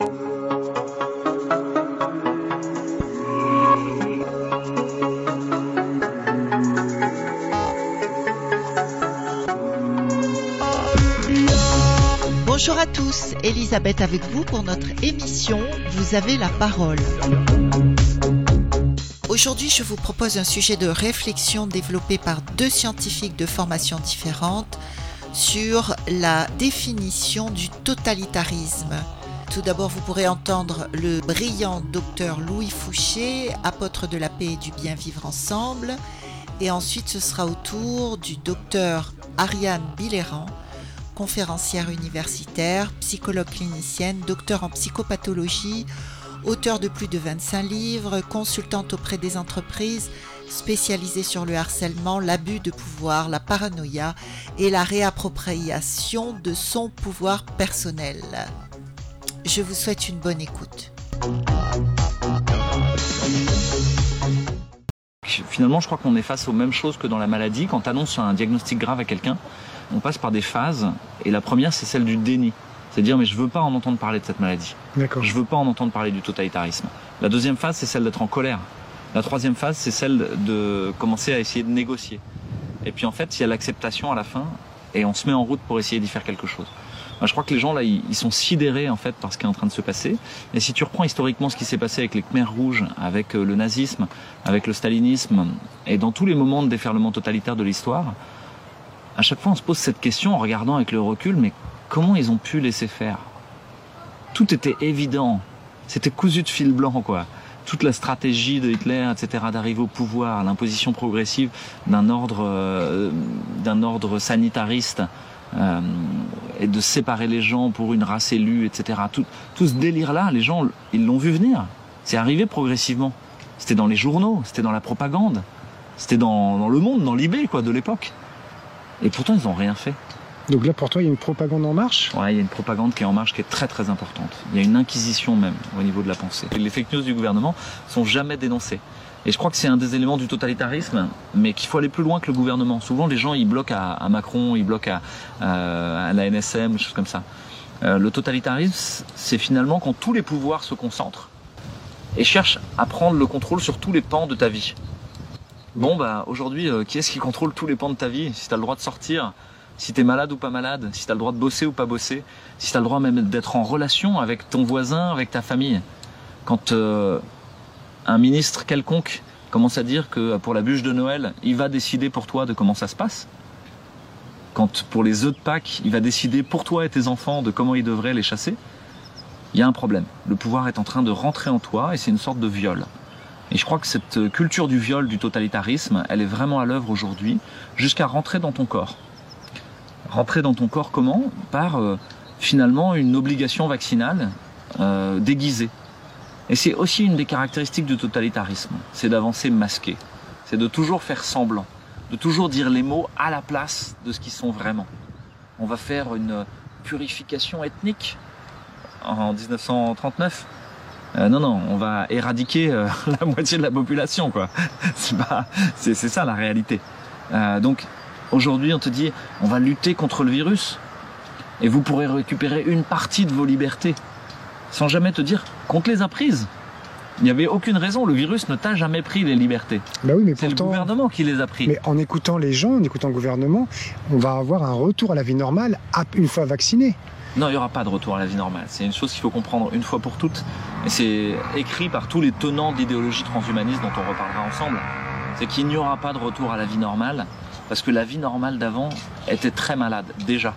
Bonjour à tous, Elisabeth avec vous pour notre émission Vous avez la parole. Aujourd'hui, je vous propose un sujet de réflexion développé par deux scientifiques de formations différentes sur la définition du totalitarisme. Tout d'abord, vous pourrez entendre le brillant docteur Louis Fouché, apôtre de la paix et du bien vivre ensemble. Et ensuite, ce sera au tour du docteur Ariane Billéran, conférencière universitaire, psychologue clinicienne, docteur en psychopathologie, auteur de plus de 25 livres, consultante auprès des entreprises, spécialisée sur le harcèlement, l'abus de pouvoir, la paranoïa et la réappropriation de son pouvoir personnel. Je vous souhaite une bonne écoute. Finalement, je crois qu'on est face aux mêmes choses que dans la maladie. Quand tu annonces un diagnostic grave à quelqu'un, on passe par des phases. Et la première, c'est celle du déni. C'est dire, mais je veux pas en entendre parler de cette maladie. D'accord. Je veux pas en entendre parler du totalitarisme. La deuxième phase, c'est celle d'être en colère. La troisième phase, c'est celle de commencer à essayer de négocier. Et puis en fait, il y a l'acceptation à la fin, et on se met en route pour essayer d'y faire quelque chose. Je crois que les gens là, ils ils sont sidérés en fait par ce qui est en train de se passer. Et si tu reprends historiquement ce qui s'est passé avec les Khmers rouges, avec euh, le nazisme, avec le stalinisme, et dans tous les moments de déferlement totalitaire de l'histoire, à chaque fois on se pose cette question en regardant avec le recul, mais comment ils ont pu laisser faire? Tout était évident, c'était cousu de fil blanc quoi. Toute la stratégie de Hitler, etc., d'arriver au pouvoir, l'imposition progressive d'un ordre, euh, d'un ordre sanitariste, euh, et de séparer les gens pour une race élue, etc. Tout, tout ce délire-là, les gens, ils l'ont vu venir. C'est arrivé progressivement. C'était dans les journaux, c'était dans la propagande, c'était dans, dans le monde, dans l'IB, quoi, de l'époque. Et pourtant, ils n'ont rien fait. Donc là, pour toi, il y a une propagande en marche? Ouais, il y a une propagande qui est en marche qui est très très importante. Il y a une inquisition même au niveau de la pensée. Les fake news du gouvernement sont jamais dénoncées. Et je crois que c'est un des éléments du totalitarisme, mais qu'il faut aller plus loin que le gouvernement. Souvent, les gens, ils bloquent à, Macron, ils bloquent à, euh, la NSM, des choses comme ça. Euh, le totalitarisme, c'est finalement quand tous les pouvoirs se concentrent et cherchent à prendre le contrôle sur tous les pans de ta vie. Bon, bah aujourd'hui, euh, qui est-ce qui contrôle tous les pans de ta vie Si tu as le droit de sortir, si tu es malade ou pas malade, si tu as le droit de bosser ou pas bosser, si tu as le droit même d'être en relation avec ton voisin, avec ta famille? Quand un ministre quelconque commence à dire que pour la bûche de Noël, il va décider pour toi de comment ça se passe, quand pour les œufs de Pâques, il va décider pour toi et tes enfants de comment ils devraient les chasser, il y a un problème. Le pouvoir est en train de rentrer en toi et c'est une sorte de viol. Et je crois que cette culture du viol, du totalitarisme, elle est vraiment à l'œuvre aujourd'hui, jusqu'à rentrer dans ton corps. Rentrer dans ton corps comment? Par euh, finalement une obligation vaccinale euh, déguisée. Et c'est aussi une des caractéristiques du totalitarisme, c'est d'avancer masqué, c'est de toujours faire semblant, de toujours dire les mots à la place de ce qu'ils sont vraiment. On va faire une purification ethnique en 1939. Euh, non, non, on va éradiquer euh, la moitié de la population, quoi. C'est ça la réalité. Euh, donc, aujourd'hui, on te dit, on va lutter contre le virus, et vous pourrez récupérer une partie de vos libertés, sans jamais te dire qu'on te les a prises. Il n'y avait aucune raison, le virus ne t'a jamais pris les libertés. Bah oui, C'est le gouvernement qui les a pris. Mais en écoutant les gens, en écoutant le gouvernement, on va avoir un retour à la vie normale une fois vacciné. Non, il n'y aura pas de retour à la vie normale. C'est une chose qu'il faut comprendre une fois pour toutes. Et c'est écrit par tous les tenants de l'idéologie transhumaniste dont on reparlera ensemble. C'est qu'il n'y aura pas de retour à la vie normale parce que la vie normale d'avant était très malade, déjà.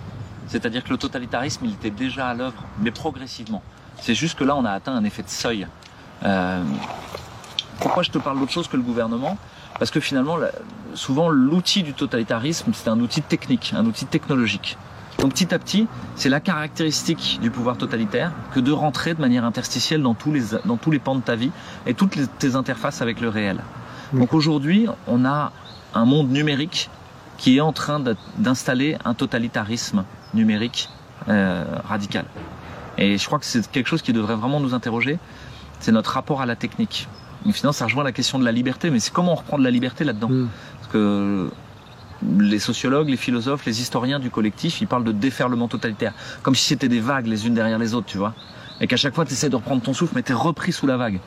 C'est-à-dire que le totalitarisme, il était déjà à l'œuvre, mais progressivement. C'est juste que là, on a atteint un effet de seuil. Euh, pourquoi je te parle d'autre chose que le gouvernement? Parce que finalement, souvent, l'outil du totalitarisme, c'est un outil technique, un outil technologique. Donc petit à petit, c'est la caractéristique du pouvoir totalitaire que de rentrer de manière interstitielle dans tous les, dans tous les pans de ta vie et toutes les- tes interfaces avec le réel. Donc aujourd'hui, on a un monde numérique qui est en train d'installer un totalitarisme numérique euh, radical. Et je crois que c'est quelque chose qui devrait vraiment nous interroger, c'est notre rapport à la technique. Et finalement, ça rejoint la question de la liberté, mais c'est comment on reprend de la liberté là-dedans Mm. Parce que les sociologues, les philosophes, les historiens du collectif, ils parlent de déferlement totalitaire, comme si c'était des vagues les unes derrière les autres, tu vois. Et qu'à chaque fois, tu essaies de reprendre ton souffle, mais tu es repris sous la vague.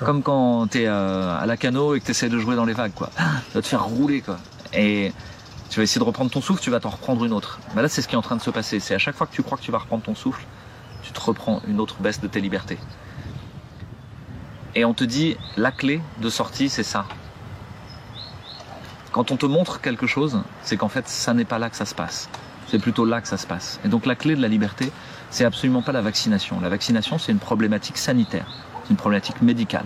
Comme quand tu es euh, à la cano et que tu essaies de jouer dans les vagues. Quoi. Ça va te faire rouler. Quoi. Et tu vas essayer de reprendre ton souffle, tu vas t'en reprendre une autre. Bah là, c'est ce qui est en train de se passer. C'est à chaque fois que tu crois que tu vas reprendre ton souffle, tu te reprends une autre baisse de tes libertés. Et on te dit, la clé de sortie, c'est ça. Quand on te montre quelque chose, c'est qu'en fait, ça n'est pas là que ça se passe. C'est plutôt là que ça se passe. Et donc la clé de la liberté, c'est absolument pas la vaccination. La vaccination, c'est une problématique sanitaire, c'est une problématique médicale.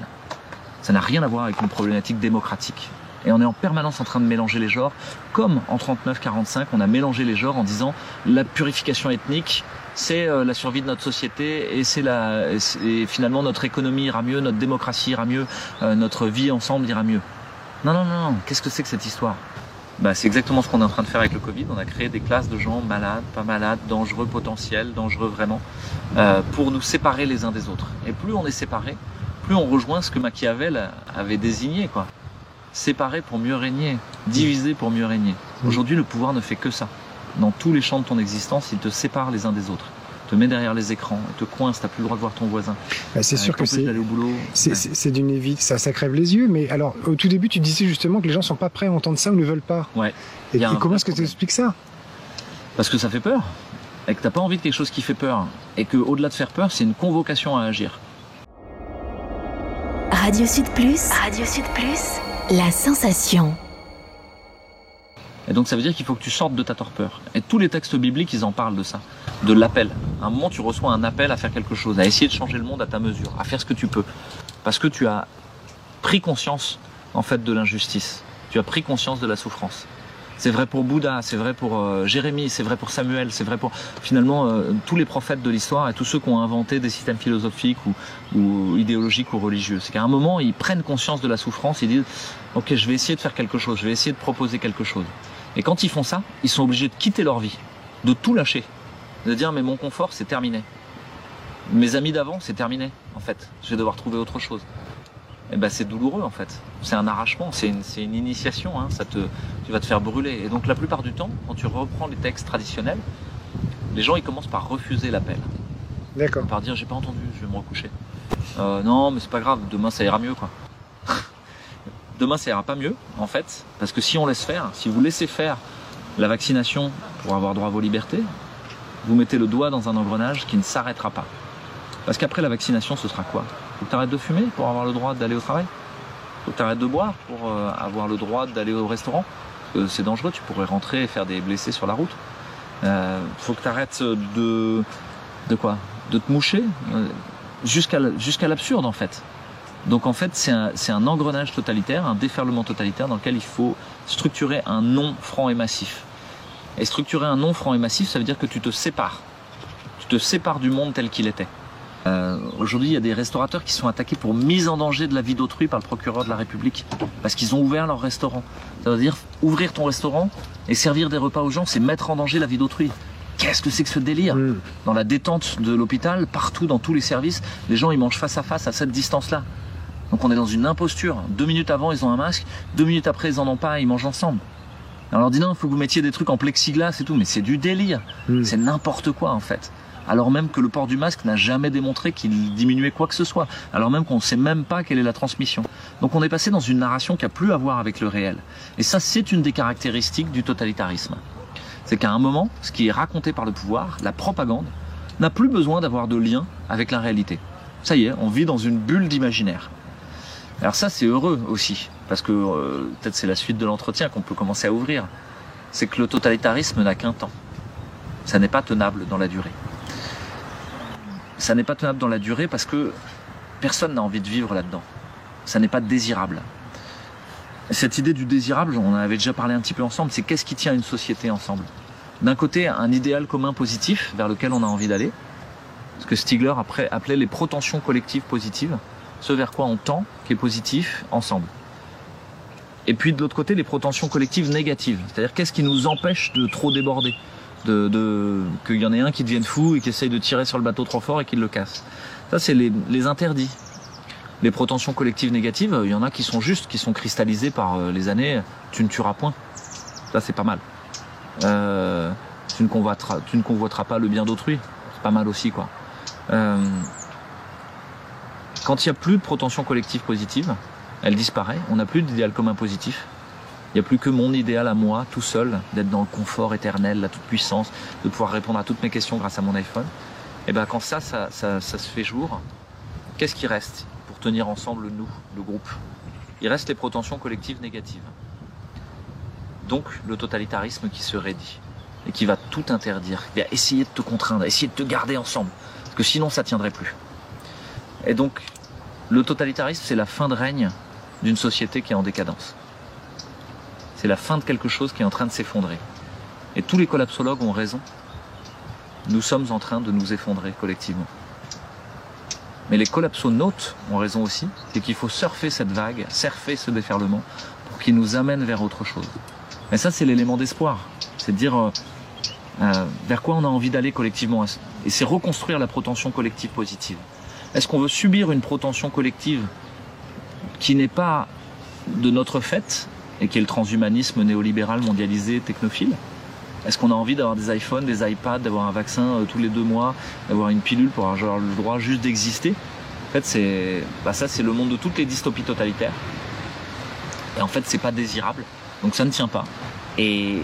Ça n'a rien à voir avec une problématique démocratique. Et on est en permanence en train de mélanger les genres, comme en 39-45, on a mélangé les genres en disant la purification ethnique, c'est euh, la survie de notre société et c'est la, et finalement notre économie ira mieux, notre démocratie ira mieux, euh, notre vie ensemble ira mieux. Non, non, non, non. Qu'est-ce que c'est que cette histoire? Bah, c'est exactement ce qu'on est en train de faire avec le Covid. On a créé des classes de gens malades, pas malades, dangereux potentiels, dangereux vraiment, euh, pour nous séparer les uns des autres. Et plus on est séparés, plus on rejoint ce que Machiavel avait désigné, quoi. Séparer pour mieux régner, diviser pour mieux régner. Aujourd'hui, le pouvoir ne fait que ça. Dans tous les champs de ton existence, il te sépare les uns des autres te met derrière les écrans, te coince, t'as plus le droit de voir ton voisin. Bah, c'est sûr que c'est c'est d'une évite, ça, ça crève les yeux. Mais alors, au tout début, tu disais justement que les gens sont pas prêts à entendre ça ou ne veulent pas. Ouais. Et, comment est-ce que tu expliques ça? Parce que ça fait peur, et que t'as pas envie de quelque chose qui fait peur, et que au-delà de faire peur, c'est une convocation à agir. Radio Sud Plus. Radio Sud Plus. La sensation. Et donc ça veut dire qu'il faut que tu sortes de ta torpeur. Et tous les textes bibliques, ils en parlent de ça, de l'appel. À un moment, tu reçois un appel à faire quelque chose, à essayer de changer le monde à ta mesure, à faire ce que tu peux. Parce que tu as pris conscience, en fait, de l'injustice. Tu as pris conscience de la souffrance. C'est vrai pour Bouddha, c'est vrai pour euh, Jérémie, c'est vrai pour Samuel, c'est vrai pour finalement euh, tous les prophètes de l'histoire et tous ceux qui ont inventé des systèmes philosophiques ou, ou idéologiques ou religieux. C'est qu'à un moment, ils prennent conscience de la souffrance, ils disent, ok, je vais essayer de faire quelque chose, je vais essayer de proposer quelque chose. Et quand ils font ça, ils sont obligés de quitter leur vie, de tout lâcher, de dire mais mon confort c'est terminé. Mes amis d'avant c'est terminé en fait. Je vais devoir trouver autre chose. Et eh ben c'est douloureux en fait. C'est un arrachement, c'est une, initiation. Hein. Ça te, tu vas te faire brûler. Et donc la plupart du temps, quand tu reprends les textes traditionnels, les gens ils commencent par refuser l'appel. D'accord. Par dire j'ai pas entendu, je vais me recoucher. Euh, non mais c'est pas grave, demain ça ira mieux quoi demain ça ira pas mieux en fait, parce que si on laisse faire, si vous laissez faire la vaccination pour avoir droit à vos libertés, vous mettez le doigt dans un engrenage qui ne s'arrêtera pas. Parce qu'après la vaccination, ce sera quoi? Faut que tu arrêtes de fumer pour avoir le droit d'aller au travail? Faut que tu arrêtes de boire pour euh, avoir le droit d'aller au restaurant? C'est dangereux, tu pourrais rentrer et faire des blessés sur la route. Euh, faut que tu arrêtes de... De quoi? De te moucher? Euh, Jusqu'à l'absurde en fait. Donc en fait, c'est un, engrenage totalitaire, un déferlement totalitaire dans lequel il faut structurer un non franc et massif. Et structurer un non franc et massif, ça veut dire que tu te sépares. Tu te sépares du monde tel qu'il était. Euh, aujourd'hui, il y a des restaurateurs qui sont attaqués pour mise en danger de la vie d'autrui par le procureur de la République parce qu'ils ont ouvert leur restaurant. Ça veut dire ouvrir ton restaurant et servir des repas aux gens, c'est mettre en danger la vie d'autrui. Qu'est-ce que c'est que ce délire mm. Dans la détente de l'hôpital, partout, dans tous les services, les gens ils mangent face à face à cette distance-là. Donc on est dans une imposture. Deux minutes avant, ils ont un masque. Deux minutes après, ils en ont pas et ils mangent ensemble. Alors on leur dit non, il faut que vous mettiez des trucs en plexiglas et tout. Mais c'est du délire. Hmm. C'est n'importe quoi en fait. Alors même que le port du masque n'a jamais démontré qu'il diminuait quoi que ce soit. Alors même qu'on ne sait même pas quelle est la transmission. Donc on est passé dans une narration qui a plus à voir avec le réel. Et ça, c'est une des caractéristiques du totalitarisme. C'est qu'à un moment, ce qui est raconté par le pouvoir, la propagande, n'a plus besoin d'avoir de lien avec la réalité. Ça y est, on vit dans une bulle d'imaginaire. Alors ça, c'est heureux aussi, parce que euh, peut-être c'est la suite de l'entretien qu'on peut commencer à ouvrir. C'est que le totalitarisme n'a qu'un temps. Ça n'est pas tenable dans la durée. Ça n'est pas tenable dans la durée parce que personne n'a envie de vivre là-dedans. Ça n'est pas désirable. Cette idée du désirable, on en avait déjà parlé un petit peu ensemble, c'est qu'est-ce qui tient une société ensemble? D'un côté, un idéal commun positif vers lequel on a envie d'aller, ce que Stigler appelait les protensions collectives positives ce vers quoi on tend, qui est positif, ensemble. Et puis de l'autre côté, les prétentions collectives négatives. C'est-à-dire qu'est-ce qui nous empêche de trop déborder? De, Qu'il y en ait un qui devienne fou et qui essaye de tirer sur le bateau trop fort et qu'il le casse. Ça, c'est les, interdits. Les prétentions collectives négatives, il y en a qui sont justes, qui sont cristallisées par euh, les années. Tu ne tueras point. Ça, c'est pas mal. Euh, tu, ne convoiteras, tu ne convoiteras pas le bien d'autrui. C'est pas mal aussi, quoi. Euh, Quand il n'y a plus de protension collective positive, elle disparaît, on n'a plus d'idéal commun positif. Il n'y a plus que mon idéal à moi, tout seul, d'être dans le confort éternel, la toute-puissance, de pouvoir répondre à toutes mes questions grâce à mon iPhone. Et bien quand ça, ça, ça, ça se fait jour, qu'est-ce qui reste pour tenir ensemble nous, le groupe? Il reste les protensions collectives négatives. Donc le totalitarisme qui se raidit et qui va tout interdire, qui va essayer de te contraindre, essayer de te garder ensemble, parce que sinon ça tiendrait plus. Et donc le totalitarisme, c'est la fin de règne d'une société qui est en décadence. C'est la fin de quelque chose qui est en train de s'effondrer. Et tous les collapsologues ont raison. Nous sommes en train de nous effondrer collectivement. Mais les collapsonautes ont raison aussi, c'est qu'il faut surfer cette vague, surfer ce déferlement pour qu'il nous amène vers autre chose. Mais ça, c'est l'élément d'espoir. C'est de dire euh, euh, vers quoi on a envie d'aller collectivement. Et c'est reconstruire la protension collective positive. Est-ce qu'on veut subir une protension collective qui n'est pas de notre fait et qui est le transhumanisme néolibéral mondialisé technophile? Est-ce qu'on a envie d'avoir des iPhones, des iPads, d'avoir un vaccin euh, tous les deux mois, d'avoir une pilule pour avoir le droit juste d'exister? En fait, c'est bah ça, c'est le monde de toutes les dystopies totalitaires. Et en fait, c'est pas désirable, donc ça ne tient pas. Et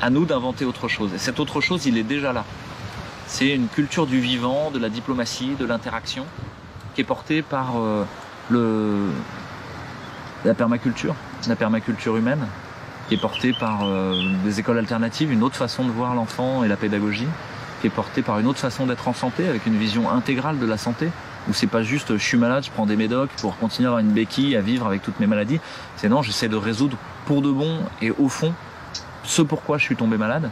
à nous d'inventer autre chose. Et cette autre chose, il est déjà là. C'est une culture du vivant, de la diplomatie, de l'interaction, qui est portée par euh, la permaculture, la permaculture humaine, qui est portée par euh, des écoles alternatives, une autre façon de voir l'enfant et la pédagogie, qui est portée par une autre façon d'être en santé, avec une vision intégrale de la santé, où c'est pas juste je suis malade, je prends des médocs pour continuer à avoir une béquille, à vivre avec toutes mes maladies. C'est non, j'essaie de résoudre pour de bon et au fond ce pourquoi je suis tombé malade,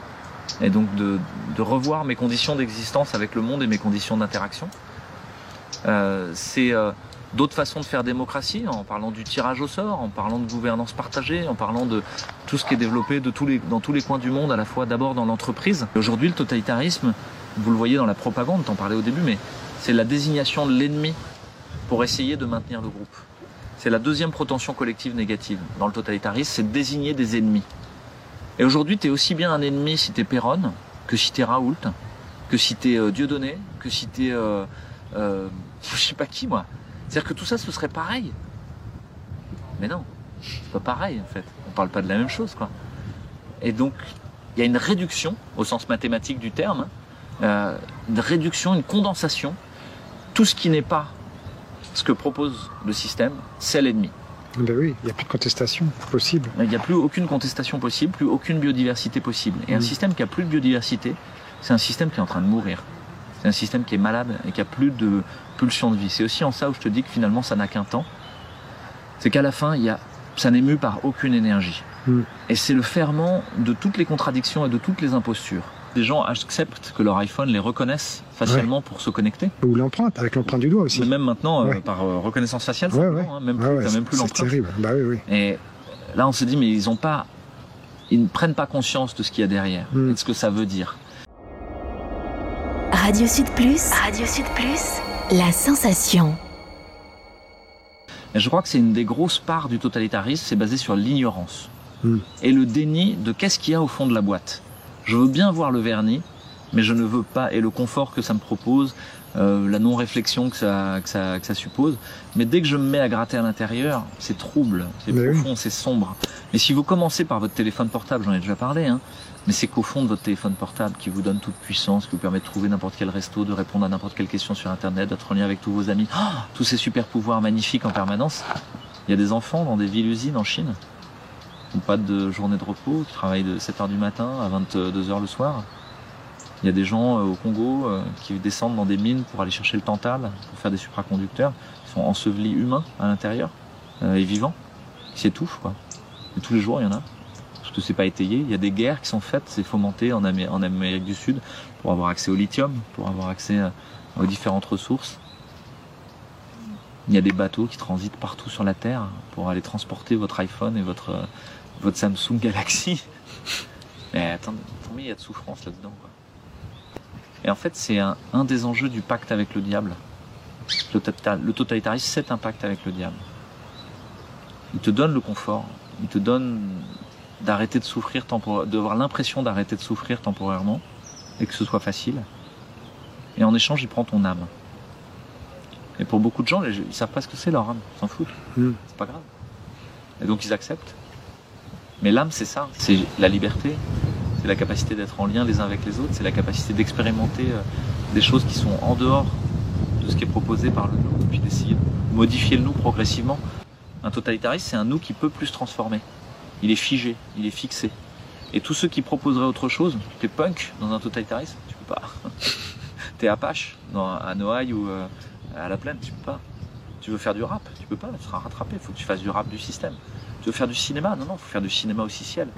et donc de, revoir mes conditions d'existence avec le monde et mes conditions d'interaction. Euh, c'est euh, d'autres façons de faire démocratie, en parlant du tirage au sort, en parlant de gouvernance partagée, en parlant de tout ce qui est développé dans tous les coins du monde, à la fois d'abord dans l'entreprise. Aujourd'hui, le totalitarisme, vous le voyez dans la propagande, t'en parlais au début, mais c'est la désignation de l'ennemi pour essayer de maintenir le groupe. C'est la deuxième protension collective négative dans le totalitarisme, c'est désigner des ennemis. Et aujourd'hui, tu es aussi bien un ennemi si t'es Perron, que si t'es Raoult, que si t'es euh, Dieudonné, que si t'es... Euh, euh, je sais pas qui, moi. C'est-à-dire que tout ça, ce serait pareil. Mais non, c'est pas pareil, en fait. On parle pas de la même chose, quoi. Et donc, il y a une réduction, au sens mathématique du terme, euh, une réduction, une condensation. Tout ce qui n'est pas ce que propose le système, c'est l'ennemi. Ben oui, il n'y a plus de contestation possible. Il n'y a plus aucune contestation possible, plus aucune biodiversité possible. Et un Mm. système qui a plus de biodiversité, c'est un système qui est en train de mourir. C'est un système qui est malade et qui a plus de pulsion de vie. C'est aussi en ça où je te dis que finalement ça n'a qu'un temps. C'est qu'à la fin, il y a, ça n'est mu par aucune énergie. Mm. Et c'est le ferment de toutes les contradictions et de toutes les impostures. Les gens acceptent que leur iPhone les reconnaisse facilement pour se connecter. Ou l'empreinte, avec l'empreinte du doigt aussi. Mais même maintenant, euh, par euh, reconnaissance faciale, Ouais, hein, même plus, même plus c'est l'empreinte. terrible. Bah oui, oui. Et là, on se dit, mais ils ont pas, ils ne prennent pas conscience de ce qu'il y a derrière, Mm. et de ce que ça veut dire. Radio Sud Plus. Radio Sud Plus. La sensation. Et je crois que c'est une des grosses parts du totalitarisme, c'est basé sur l'ignorance Mm. et le déni de qu'est-ce qu'il y a au fond de la boîte. Je veux bien voir le vernis, mais je ne veux pas et le confort que ça me propose, euh, la non-réflexion que ça, que ça que ça suppose. Mais dès que je me mets à gratter à l'intérieur, c'est trouble, c'est oui. profond, c'est sombre. Mais si vous commencez par votre téléphone portable, j'en ai déjà parlé, hein, mais c'est qu'au fond de votre téléphone portable qui vous donne toute puissance, qui vous permet de trouver n'importe quel resto, de répondre à n'importe quelle question sur Internet, d'être en lien avec tous vos amis, Ah, tous ces super pouvoirs magnifiques en permanence. Il y a des enfants dans des villes-usines en Chine n'ont pas de journée de repos, qui travaillent de 7h du matin à 22h le soir. Il y a des gens euh, au Congo euh, qui descendent dans des mines pour aller chercher le tantal, pour faire des supraconducteurs. Ils sont ensevelis humains à l'intérieur euh, et vivants. Ils s'étouffent, quoi. Et tous les jours, il y en a. Parce que c'est pas étayé. Il y a des guerres qui sont faites, c'est fomenté en, Amé- en Amérique du Sud pour avoir accès au lithium, pour avoir accès aux différentes ressources. Il y a des bateaux qui transitent partout sur la Terre pour aller transporter votre iPhone et votre, votre Samsung Galaxy. Mais attends, combien il y a de souffrance là-dedans. Et en fait, c'est un, un des enjeux du pacte avec le diable. Le, tota- le totalitarisme, c'est un pacte avec le diable. Il te donne le confort, il te donne d'arrêter de souffrir temporairement, d'avoir l'impression d'arrêter de souffrir temporairement et que ce soit facile. Et en échange, il prend ton âme. Et pour beaucoup de gens, ils savent pas ce que c'est leur âme, ils s'en foutent. Mm. C'est pas grave. Et donc ils acceptent. Mais l'âme, c'est ça, c'est la liberté, c'est la capacité d'être en lien les uns avec les autres, c'est la capacité d'expérimenter euh, des choses qui sont en dehors de ce qui est proposé par le nous, puis d'essayer de modifier le nous progressivement. Un totalitarisme, c'est un nous qui peut plus se transformer. Il est figé, il est fixé. Et tous ceux qui proposeraient autre chose, t'es punk dans un totalitarisme, tu peux pas. t'es apache dans, à Noailles ou euh, à la plaine, tu peux pas. Tu veux faire du rap, tu peux pas, tu seras rattrapé, il faut que tu fasses du rap du système. Tu veux faire du cinéma, non, non, il faut faire du cinéma officiel.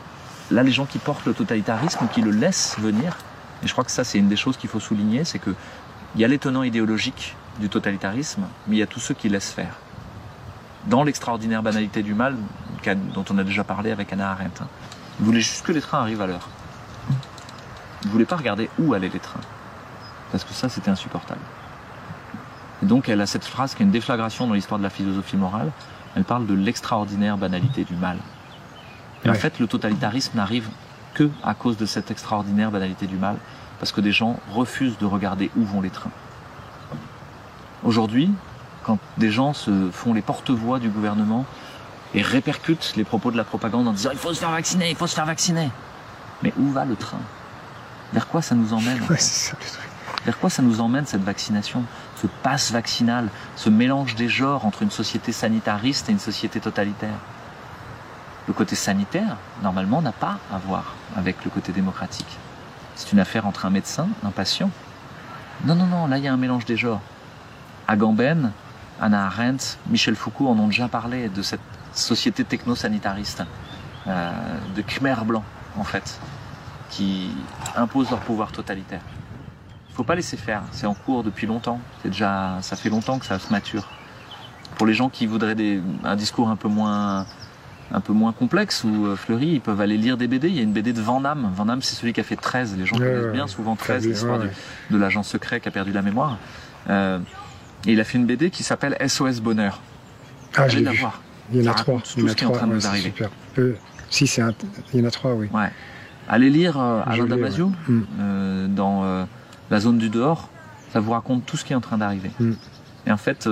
Là, les gens qui portent le totalitarisme, qui le laissent venir, et je crois que ça, c'est une des choses qu'il faut souligner, c'est que il y a l'étonnant idéologique du totalitarisme, mais il y a tous ceux qui laissent faire. Dans l'extraordinaire banalité du mal, dont on a déjà parlé avec Anna Arendt, hein. ils voulaient juste que les trains arrivent à l'heure. Ne voulaient pas regarder où allaient les trains. Parce que ça, c'était insupportable. Et donc, elle a cette phrase qui est une déflagration dans l'histoire de la philosophie morale. Elle parle de l'extraordinaire banalité du mal. Et en fait, le totalitarisme n'arrive que à cause de cette extraordinaire banalité du mal, parce que des gens refusent de regarder où vont les trains. Aujourd'hui, quand des gens se font les porte-voix du gouvernement et répercutent les propos de la propagande en disant il faut se faire vacciner, il faut se faire vacciner. Mais où va le train? Vers quoi ça nous emmène? Vers quoi ça nous emmène cette vaccination? Ce passe vaccinal, ce mélange des genres entre une société sanitariste et une société totalitaire le côté sanitaire, normalement, n'a pas à voir avec le côté démocratique. C'est une affaire entre un médecin, un patient. Non, non, non, là, il y a un mélange des genres. Agamben, Anna Arendt, Michel Foucault en ont déjà parlé de cette société techno-sanitariste, euh, de Khmer blanc, en fait, qui impose leur pouvoir totalitaire. Il faut pas laisser faire. C'est en cours depuis longtemps. C'est déjà, ça fait longtemps que ça se mature. Pour les gens qui voudraient des, un discours un peu moins un peu moins complexe ou euh, fleuri, ils peuvent aller lire des BD. Il y a une BD de Van Damme. Van Damme, c'est celui qui a fait 13. Les gens connaissent bien souvent 13, l'histoire de l'agent secret qui a perdu la mémoire. Euh, et il a fait une BD qui s'appelle SOS Bonheur. Ah, j'ai vu. Il y en a trois. Il y en a trois. en train de arriver. Super. Euh, si, c'est il y en a trois, oui. Ouais. Allez lire Alain Damasio mm. dans La zone du dehors. Ça vous raconte tout ce qui est en train d'arriver. Mm. Et en fait,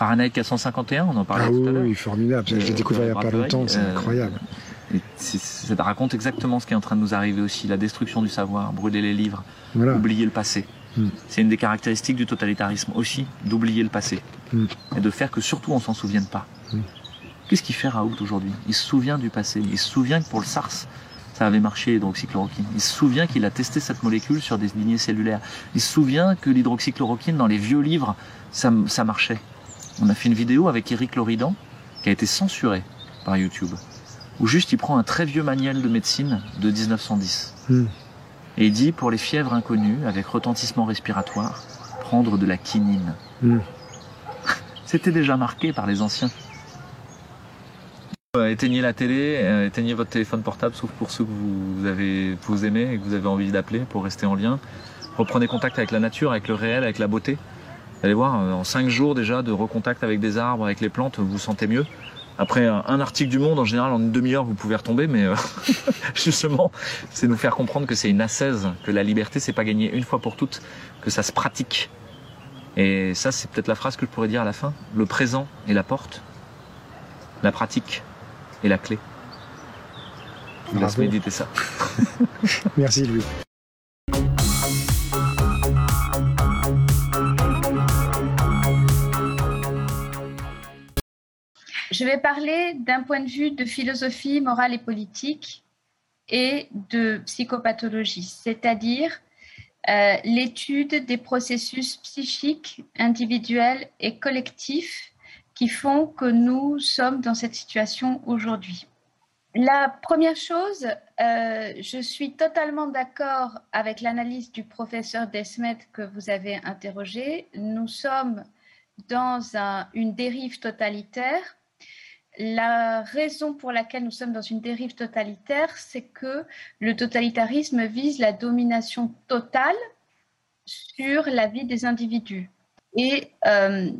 Fahrenheit 451, on en parlait ah tout à l'heure. Oui, formidable. Je l'ai découvert il n'y a pas longtemps, c'est euh, incroyable. ça raconte exactement ce qui est en train de nous arriver aussi, la destruction du savoir, brûler les livres, oublier le passé. Hmm. C'est une des caractéristiques du totalitarisme aussi, d'oublier le passé. Hmm. Et de faire que surtout on s'en souvienne pas. Qu'est-ce qu'il fait Raoult aujourd'hui? Il se souvient du passé. Il se souvient que pour le SARS, ça avait marché l'hydroxychloroquine. Il se souvient qu'il a testé cette molécule sur des lignées cellulaires. Il se souvient que l'hydroxychloroquine, dans les vieux livres, ça, ça marchait. On a fait une vidéo avec Eric Loridan qui a été censurée par YouTube, où juste il prend un très vieux manuel de médecine de 1910. Hmm. Et il dit pour les fièvres inconnues avec retentissement respiratoire, prendre de la quinine. Hmm. C'était déjà marqué par les anciens. Euh, éteignez la télé, euh, éteignez votre téléphone portable, sauf pour ceux que vous, avez, vous aimez et que vous avez envie d'appeler pour rester en lien. Reprenez contact avec la nature, avec le réel, avec la beauté. Allez voir, euh, en cinq jours déjà de recontact avec des arbres, avec les plantes, vous vous sentez mieux. Après un article du Monde, en général, en une demi-heure, vous pouvez retomber, mais justement, c'est nous faire comprendre que c'est une assaise, que la liberté, c'est pas gagner une fois pour toutes, que ça se pratique. Et ça, c'est peut-être la phrase que je pourrais dire à la fin. Le présent est la porte, la pratique est la clé. Je vous laisse méditer ça. Merci Louis. Je vais parler d'un point de vue de philosophie morale et politique et de psychopathologie, c'est-à-dire euh, l'étude des processus psychiques individuels et collectifs qui font que nous sommes dans cette situation aujourd'hui. La première chose, euh, je suis totalement d'accord avec l'analyse du professeur Desmet que vous avez interrogé. Nous sommes dans une dérive totalitaire la raison pour laquelle nous sommes dans une dérive totalitaire, c'est que le totalitarisme vise la domination totale sur la vie des individus et euh,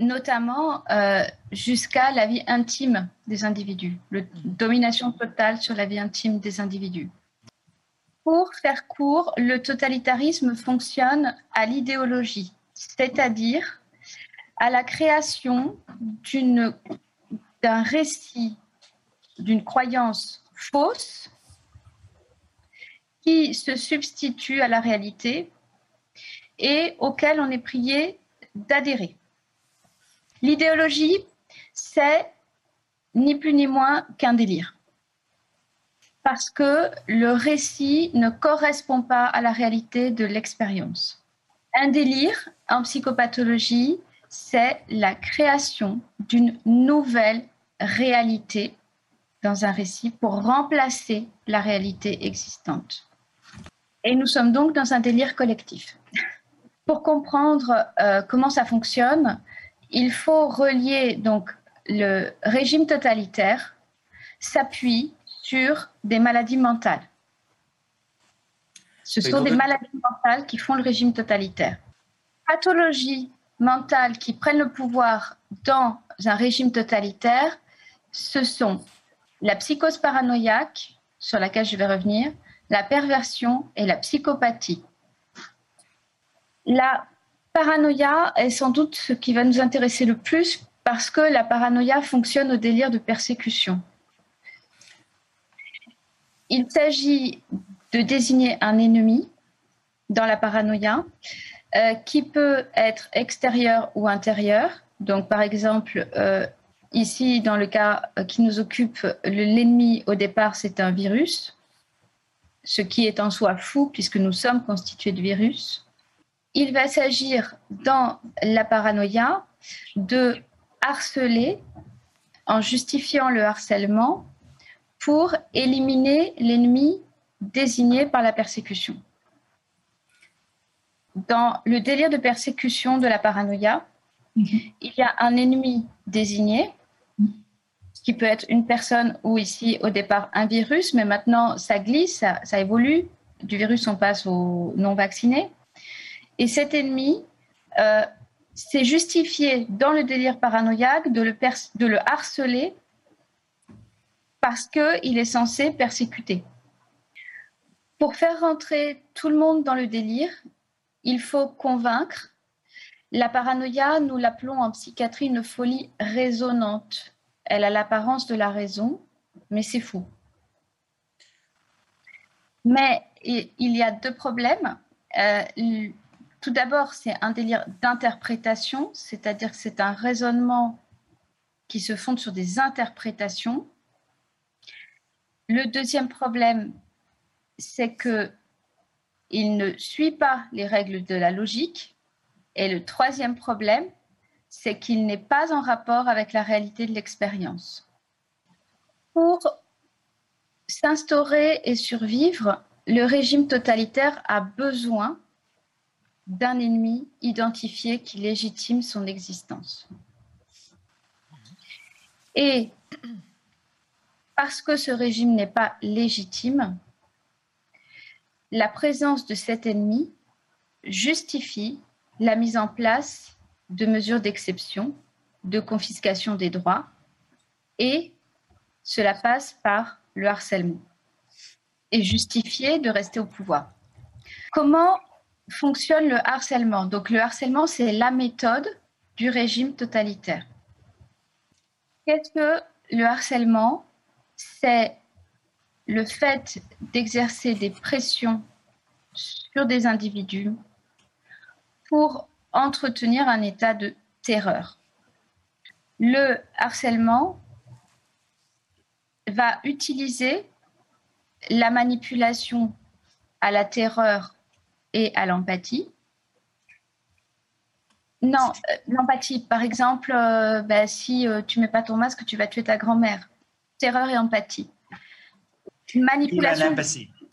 notamment euh, jusqu'à la vie intime des individus, la domination totale sur la vie intime des individus. Pour faire court, le totalitarisme fonctionne à l'idéologie, c'est-à-dire à la création d'un récit, d'une croyance fausse qui se substitue à la réalité et auquel on est prié d'adhérer. L'idéologie, c'est ni plus ni moins qu'un délire. Parce que le récit ne correspond pas à la réalité de l'expérience. Un délire en psychopathologie, c'est la création d'une nouvelle réalité dans un récit pour remplacer la réalité existante. Et nous sommes donc dans un délire collectif. Pour comprendre euh, comment ça fonctionne, il faut relier donc le régime totalitaire s'appuie sur des maladies mentales. Ce sont des maladies mentales qui font le régime totalitaire. Pathologies mentales qui prennent le pouvoir dans un régime totalitaire, ce sont la psychose paranoïaque, sur laquelle je vais revenir, la perversion et la psychopathie. La paranoïa est sans doute ce qui va nous intéresser le plus parce que la paranoïa fonctionne au délire de persécution. Il s'agit de désigner un ennemi dans la paranoïa euh, qui peut être extérieur ou intérieur. Donc, par exemple, euh, ici, dans le cas qui nous occupe, l'ennemi au départ, c'est un virus, ce qui est en soi fou puisque nous sommes constitués de virus. Il va s'agir dans la paranoïa de harceler en justifiant le harcèlement pour éliminer l'ennemi désigné par la persécution. Dans le délire de persécution de la paranoïa, mhm. il y a un ennemi désigné, qui peut être une personne ou ici au départ un virus, mais maintenant ça glisse, ça, ça évolue. Du virus, on passe au non vacciné. Et cet ennemi, euh, c'est justifié dans le délire paranoïaque de le, harceler parce qu'il est censé persécuter. Pour faire rentrer tout le monde dans le délire, il faut convaincre. La paranoïa, nous l'appelons en psychiatrie une folie résonante. Elle a l'apparence de la raison, mais c'est fou. Mais il y a deux problèmes. Euh, tout d'abord, c'est un délire d'interprétation, c'est-à-dire que c'est un raisonnement qui se fonde sur des interprétations. Le deuxième problème, c'est que il ne suit pas les règles de la logique. Et le troisième problème, c'est qu'il n'est pas en rapport avec la réalité de l'expérience. Pour s'instaurer et survivre, le régime totalitaire a besoin d'un ennemi identifié qui légitime son existence. Et parce que ce régime n'est pas légitime, la présence de cet ennemi justifie la mise en place de mesures d'exception, de confiscation des droits, et cela passe par le harcèlement, et justifié de rester au pouvoir. Comment fonctionne le harcèlement. Donc le harcèlement, c'est la méthode du régime totalitaire. Qu'est-ce que le harcèlement? C'est le fait d'exercer des pressions sur des individus pour entretenir un état de terreur. Le harcèlement va utiliser la manipulation à la terreur et à l'empathie. Non, euh, l'empathie, par exemple, euh, bah, si euh, tu mets pas ton masque, tu vas tuer ta grand-mère. Terreur et empathie. Manipulation.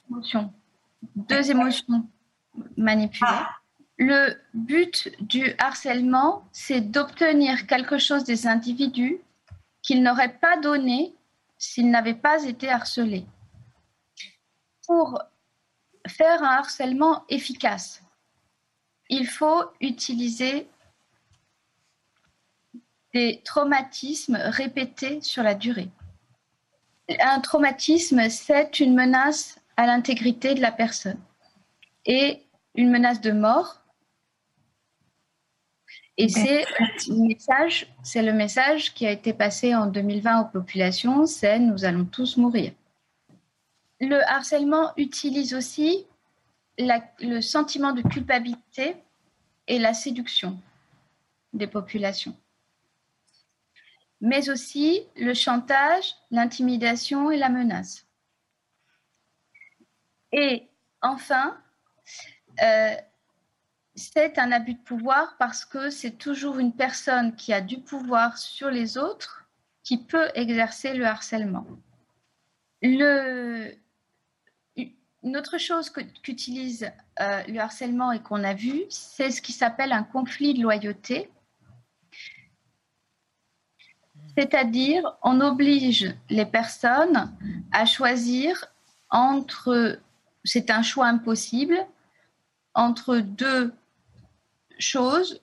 Émotions. Deux émotions manipulées. Ah. Le but du harcèlement, c'est d'obtenir quelque chose des individus qu'ils n'auraient pas donné s'ils n'avaient pas été harcelés. Pour faire un harcèlement efficace, il faut utiliser des traumatismes répétés sur la durée. Un traumatisme, c'est une menace à l'intégrité de la personne. Et une menace de mort, Et c'est le message, c'est le message qui a été passé en 2020 aux populations, c'est nous allons tous mourir. Le harcèlement utilise aussi le sentiment de culpabilité et la séduction des populations, mais aussi le chantage, l'intimidation et la menace. Et enfin, euh, c'est un abus de pouvoir parce que c'est toujours une personne qui a du pouvoir sur les autres qui peut exercer le harcèlement. Le, une autre chose qu'utilise euh, le harcèlement et qu'on a vu, c'est ce qui s'appelle un conflit de loyauté. C'est-à-dire, on oblige les personnes à choisir entre, c'est un choix impossible, entre deux choses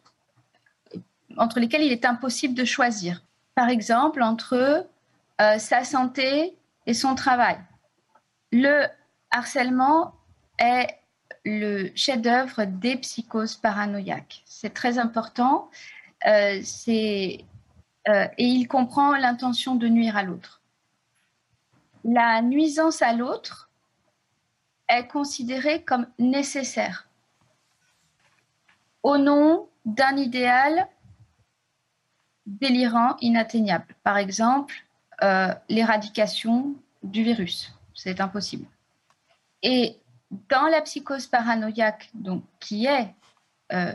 entre lesquelles il est impossible de choisir. Par exemple, entre euh, sa santé et son travail. Le harcèlement est le chef-d'œuvre des psychoses paranoïaques. C'est très important. Euh, euh, et il comprend l'intention de nuire à l'autre. La nuisance à l'autre est considérée comme nécessaire au nom d'un idéal délirant, inatteignable. Par exemple, euh, l'éradication du virus. C'est impossible. Et dans la psychose paranoïaque, donc, qui est euh,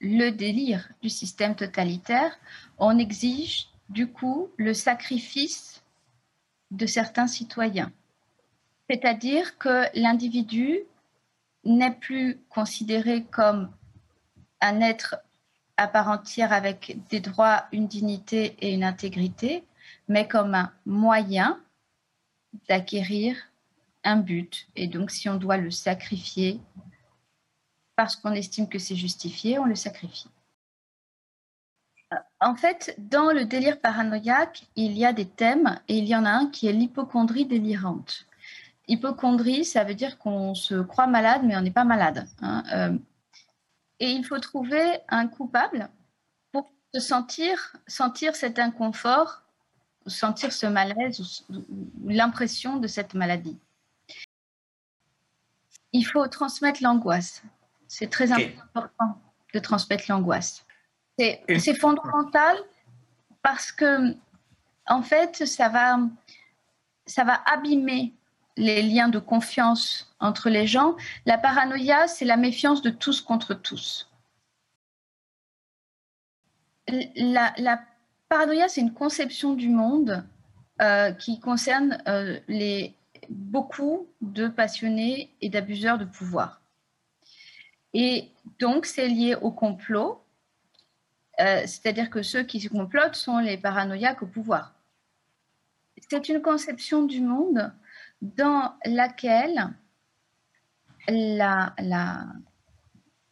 le délire du système totalitaire, on exige du coup le sacrifice de certains citoyens. C'est-à-dire que l'individu n'est plus considéré comme un être à part entière avec des droits, une dignité et une intégrité, mais comme un moyen d'acquérir un but. Et donc, si on doit le sacrifier parce qu'on estime que c'est justifié, on le sacrifie. En fait, dans le délire paranoïaque, il y a des thèmes et il y en a un qui est l'hypochondrie délirante. Hypochondrie, ça veut dire qu'on se croit malade, mais on n'est pas malade. Hein. Euh, et il faut trouver un coupable pour se sentir, sentir cet inconfort, sentir ce malaise ou, l'impression de cette maladie. Il faut transmettre l'angoisse. C'est très important de transmettre l'angoisse. C'est fondamental parce que, en fait, ça va, ça va abîmer les liens de confiance entre les gens. La paranoïa, c'est la méfiance de tous contre tous. La, paranoïa, c'est une conception du monde euh, qui concerne euh, les, beaucoup de passionnés et d'abuseurs de pouvoir. Et donc, c'est lié au complot, euh, c'est-à-dire que ceux qui se complotent sont les paranoïaques au pouvoir. C'est une conception du monde dans laquelle la, la,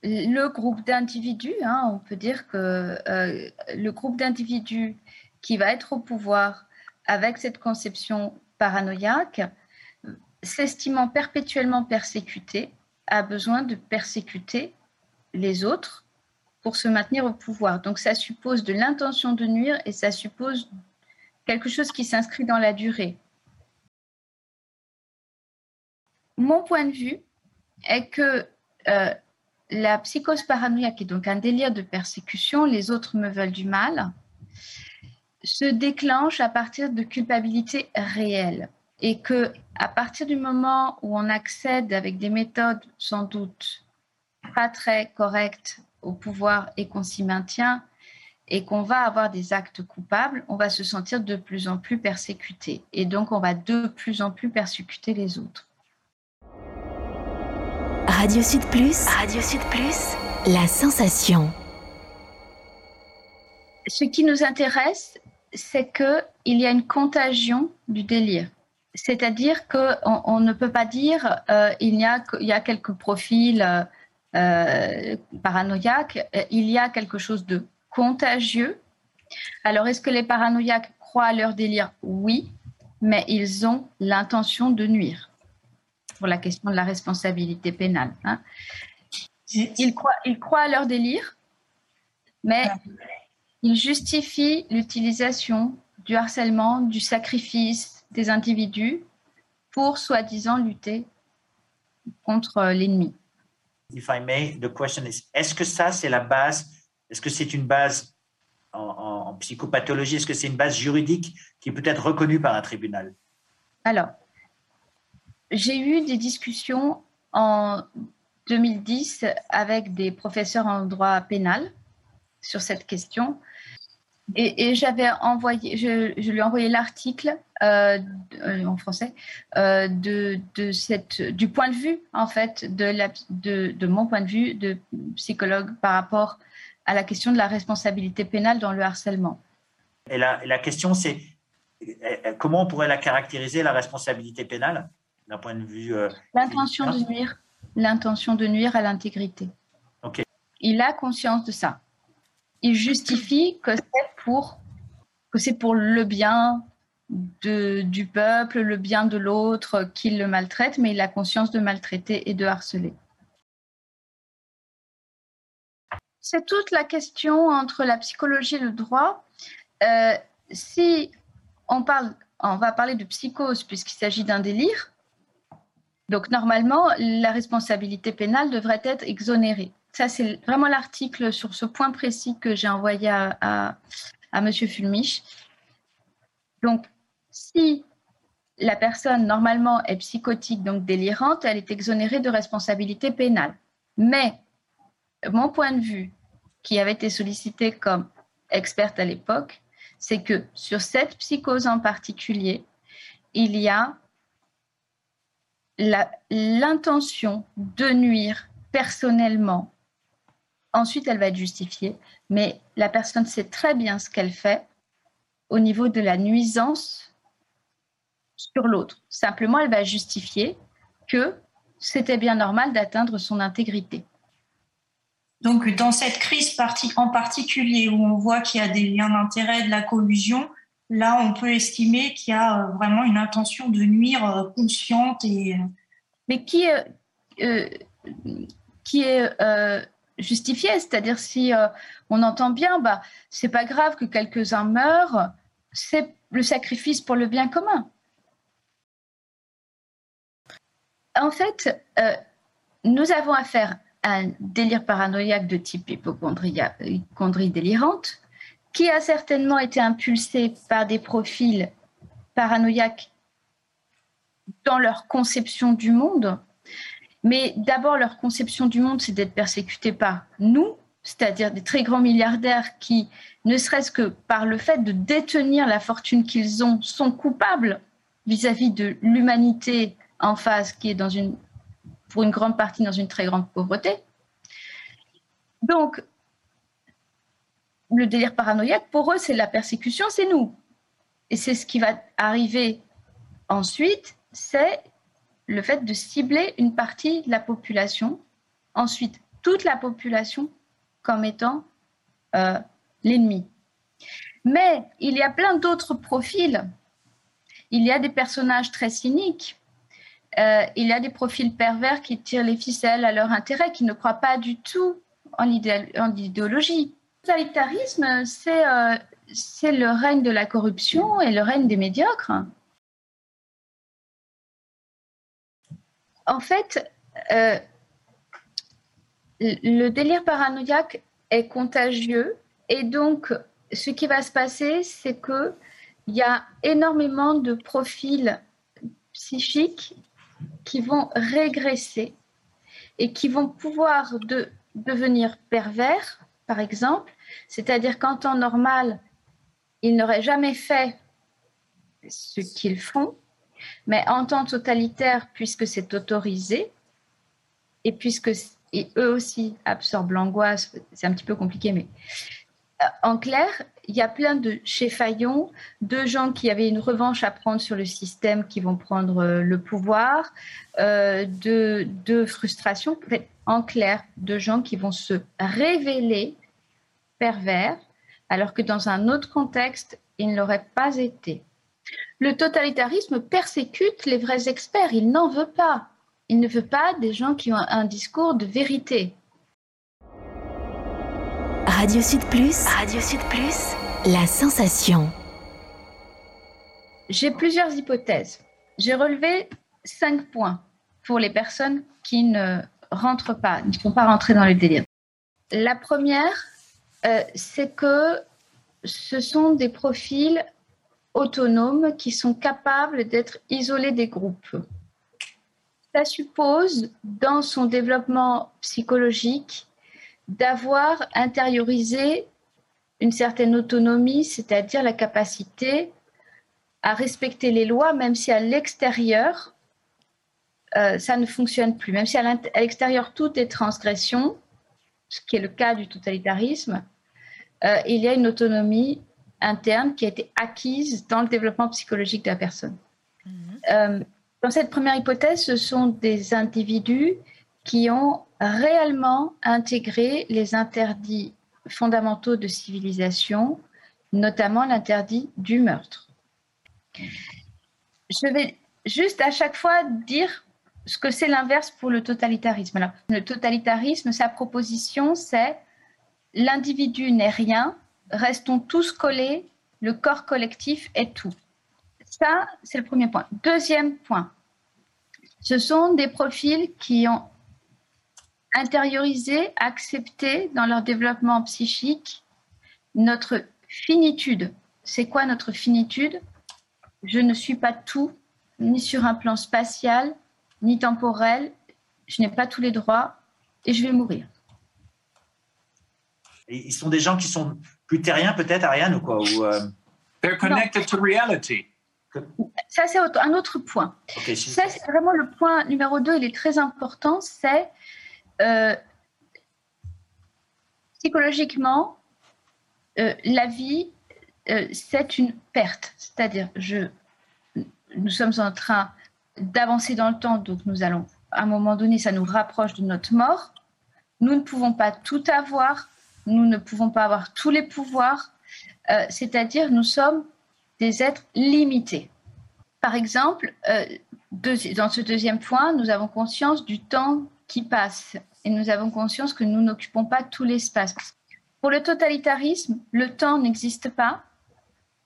le groupe d'individus, hein, on peut dire que euh, le groupe d'individus qui va être au pouvoir avec cette conception paranoïaque, s'estimant perpétuellement persécuté, a besoin de persécuter les autres pour se maintenir au pouvoir. Donc ça suppose de l'intention de nuire et ça suppose quelque chose qui s'inscrit dans la durée mon point de vue est que euh, la psychose paranoïaque, qui est donc un délire de persécution, les autres me veulent du mal, se déclenche à partir de culpabilité réelle. Et que à partir du moment où on accède avec des méthodes sans doute pas très correctes au pouvoir et qu'on s'y maintient, et qu'on va avoir des actes coupables, on va se sentir de plus en plus persécuté. Et donc, on va de plus en plus persécuter les autres. Radio Sud Plus. Radio Sud Plus. La sensation. Ce qui nous intéresse, c'est que il y a une contagion du délire. C'est-à-dire qu'on on ne peut pas dire euh, il, y a, il y a quelques profils euh, paranoïaques, il y a quelque chose de contagieux. Alors, est-ce que les paranoïaques croient à leur délire? Oui, mais ils ont l'intention de nuire pour la question de la responsabilité pénale. Hein. Ils, croient, ils croient à leur délire, mais il justifie l'utilisation du harcèlement, du sacrifice des individus pour soi-disant lutter contre l'ennemi. If I may, the question is, est-ce que ça, c'est la base, est-ce que c'est une base en, en psychopathologie, est-ce que c'est une base juridique qui peut être reconnue par un tribunal? Alors, j'ai eu des discussions en 2010 avec des professeurs en droit pénal sur cette question. Et, j'avais envoyé, je, lui ai envoyé l'article euh, euh, en français euh, de, de, cette, du point de vue, en fait, de, la, de, de, mon point de vue de psychologue par rapport à la question de la responsabilité pénale dans le harcèlement. Et la, la question, c'est comment on pourrait la caractériser, la responsabilité pénale, d'un point de vue. L'intention de nuire l'intention de nuire à l'intégrité. Il a conscience de ça. Il justifie que c'est pour, que c'est pour le bien de, du peuple, le bien de l'autre qu'il le maltraite, mais il a conscience de maltraiter et de harceler. C'est toute la question entre la psychologie et le droit. Euh, si on parle, on va parler de psychose puisqu'il s'agit d'un délire, donc normalement, la responsabilité pénale devrait être exonérée. Ça, c'est vraiment l'article sur ce point précis que j'ai envoyé à, à, M. Fulmich. Donc, si la personne normalement est psychotique, donc délirante, elle est exonérée de responsabilité pénale. Mais mon point de vue, qui avait été sollicité comme experte à l'époque, c'est que sur cette psychose en particulier, il y a l'intention de nuire personnellement, ensuite elle va être justifiée, mais la personne sait très bien ce qu'elle fait au niveau de la nuisance sur l'autre. Simplement, elle va justifier que c'était bien normal d'atteindre son intégrité. Donc, dans cette crise en particulier où on voit qu'il y a des liens d'intérêt, de la collusion, là, on peut estimer qu'il y a euh, vraiment une intention de nuire euh, consciente et. Euh, Mais qui est, qui est justifié, c'est-à-dire si on entend bien, bah, c'est pas grave que quelques-uns meurent, c'est le sacrifice pour le bien commun. En fait, nous avons affaire à un délire paranoïaque de type hypochondrie délirante, qui a certainement été impulsé par des profils paranoïaques dans leur conception du monde. Mais d'abord, leur conception du monde, c'est d'être persécutés par nous, c'est-à-dire des très grands milliardaires qui, ne serait-ce que par le fait de détenir la fortune qu'ils ont, sont coupables vis-à-vis de l'humanité en face, qui est dans une, pour une grande partie dans une très grande pauvreté. Donc, le délire paranoïaque, pour eux, c'est la persécution, c'est nous. Et c'est ce qui va arriver ensuite, c'est le fait de cibler une partie de la population, ensuite toute la population comme étant euh, l'ennemi. Mais il y a plein d'autres profils. Il y a des personnages très cyniques. Euh, il y a des profils pervers qui tirent les ficelles à leur intérêt, qui ne croient pas du tout en l'idéologie totalitarisme, euh, c'est le règne de la corruption et le règne des médiocres. En fait, euh, le délire paranoïaque est contagieux et donc ce qui va se passer, c'est que il y a énormément de profils psychiques qui vont régresser et qui vont pouvoir de, devenir pervers, par exemple, c'est-à-dire qu'en temps normal, ils n'auraient jamais fait ce qu'ils font, mais en temps totalitaire, puisque c'est autorisé, et puisque eux aussi absorbent l'angoisse, c'est un petit peu compliqué, mais en clair, il y a plein de chez Fayon, de gens qui avaient une revanche à prendre sur le système, qui vont prendre euh, le pouvoir, euh, de, de frustration, en clair, de gens qui vont se révéler pervers, alors que dans un autre contexte, il ne l'aurait pas été. Le totalitarisme persécute les vrais experts, il n'en veut pas. Il ne veut pas des gens qui ont un discours de vérité. Radio Sud Plus. Radio Sud Plus. La sensation. J'ai plusieurs hypothèses. J'ai relevé cinq points pour les personnes qui ne rentrent pas, ne sont pas rentrées dans le délire. La première, euh, c'est que ce sont des profils autonomes qui sont capables d'être isolés des groupes. Ça suppose, dans son développement psychologique, d'avoir intériorisé une certaine autonomie, c'est-à-dire la capacité à respecter les lois, même si à l'extérieur, euh, ça ne fonctionne plus. Même si à l'extérieur, tout est transgression, ce qui est le cas du totalitarisme, euh, il y a une autonomie interne qui a été acquise dans le développement psychologique de la personne. Mhm. Euh, dans cette première hypothèse, ce sont des individus qui ont réellement intégré les interdits fondamentaux de civilisation, notamment l'interdit du meurtre. Je vais juste à chaque fois dire ce que c'est l'inverse pour le totalitarisme. Le totalitarisme, sa proposition, c'est l'individu n'est rien, restons tous collés, le corps collectif est tout. Ça, c'est le premier point. Deuxième point, ce sont des profils qui ont intériorisé, accepté dans leur développement psychique notre finitude. C'est quoi notre finitude? Je ne suis pas tout, ni sur un plan spatial, ni temporel. Je n'ai pas tous les droits et je vais mourir. ils sont des gens qui sont plus terriens peut-être, Ariane, ou quoi ou, euh, They're connected to reality. Ça, c'est un autre point. ça, c'est vraiment le point numéro 2, il est très important, c'est euh, psychologiquement, euh, la vie, c'est une perte. C'est-à-dire, je, nous sommes en train d'avancer dans le temps, donc nous allons, à un moment donné, ça nous rapproche de notre mort. Nous ne pouvons pas tout avoir, nous ne pouvons pas avoir tous les pouvoirs, euh, c'est-à-dire nous sommes des êtres limités. Par exemple, euh, dans ce deuxième point, nous avons conscience du temps qui passe et nous avons conscience que nous n'occupons pas tout l'espace. Pour le totalitarisme, le temps n'existe pas,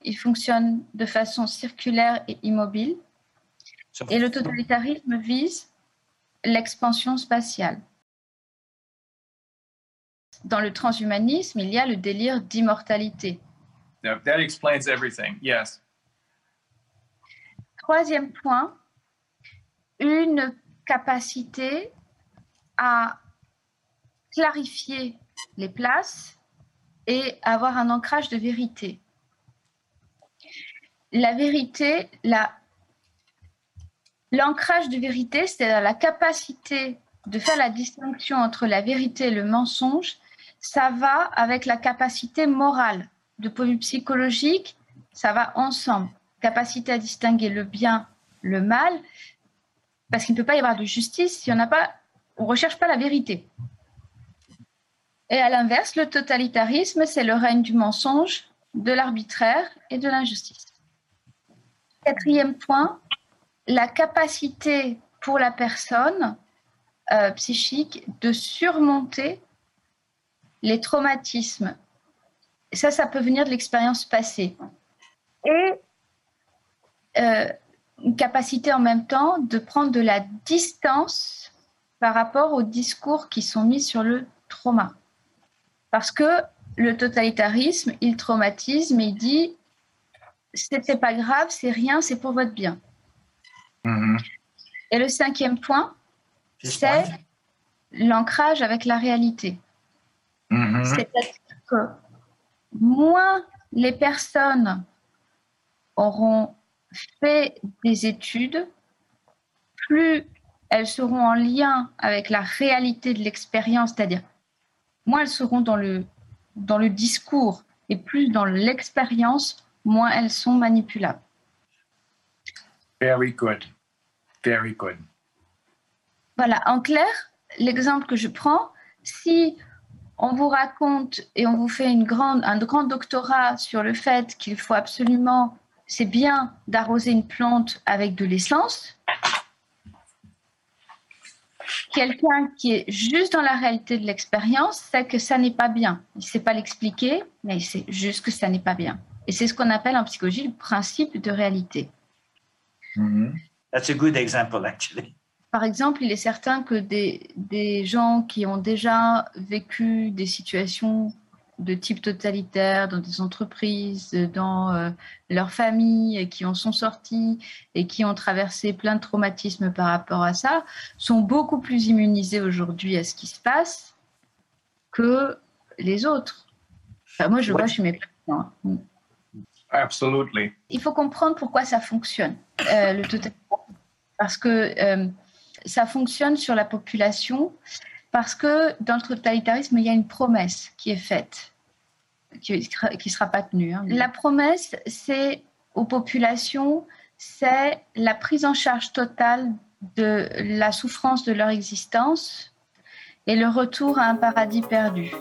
il fonctionne de façon circulaire et immobile. Et le totalitarisme vise l'expansion spatiale. Dans le transhumanisme, il y a le délire d'immortalité. That explains everything. Yes. Troisième point, une capacité à clarifier les places et avoir un ancrage de vérité. La vérité, la L'ancrage de vérité, c'est la capacité de faire la distinction entre la vérité et le mensonge. Ça va avec la capacité morale. De point de vue psychologique, ça va ensemble. Capacité à distinguer le bien, le mal, parce qu'il ne peut pas y avoir de justice si on n'a pas, on recherche pas la vérité. Et à l'inverse, le totalitarisme, c'est le règne du mensonge, de l'arbitraire et de l'injustice. Quatrième point, la capacité pour la personne euh, psychique de surmonter les traumatismes. ça, ça peut venir de l'expérience passée. Et euh, une capacité en même temps de prendre de la distance par rapport aux discours qui sont mis sur le trauma. Parce que le totalitarisme, il traumatise, mais il dit c'était pas grave, c'est rien, c'est pour votre bien. Mm-hmm. Et le cinquième point, c'est l'ancrage avec la réalité. Mm-hmm. C'est-à-dire que moins les personnes auront fait des études, plus elles seront en lien avec la réalité de l'expérience, c'est-à-dire moins elles seront dans le, dans le discours et plus dans l'expérience, moins elles sont manipulables. Very good. Very good. Voilà, en clair, l'exemple que je prends, si on vous raconte et on vous fait une grande, un grand doctorat sur le fait qu'il faut absolument, c'est bien d'arroser une plante avec de l'essence, Quelqu'un qui est juste dans la réalité de l'expérience sait que ça n'est pas bien. Il ne sait pas l'expliquer, mais il sait juste que ça n'est pas bien. Et c'est ce qu'on appelle en psychologie le principe de réalité. Mm-hmm. That's a good example, actually. Par exemple, il est certain que des, des gens qui ont déjà vécu des situations de type totalitaire dans des entreprises, dans euh, leur famille, qui en sont sortis et qui ont traversé plein de traumatismes par rapport à ça, sont beaucoup plus immunisés aujourd'hui à ce qui se passe que les autres. moi, je vois chez mes patients. Hein. Absolument. Il faut comprendre pourquoi ça fonctionne, euh, le totalitarisme. Parce que euh, ça fonctionne sur la population parce que dans le totalitarisme, il y a une promesse qui est faite, qui ne sera pas tenue. Hein. La promesse, c'est aux populations, c'est la prise en charge totale de la souffrance de leur existence et le retour à un paradis perdu.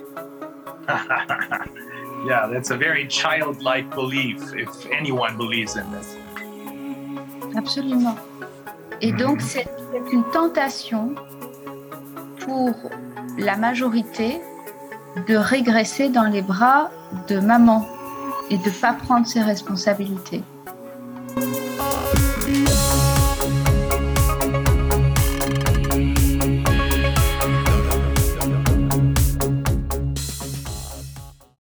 yeah, that's a very childlike belief if anyone believes in this. Absolument. Et donc, mhm. c'est une tentation pour la majorité de régresser dans les bras de maman et de ne pas prendre ses responsabilités.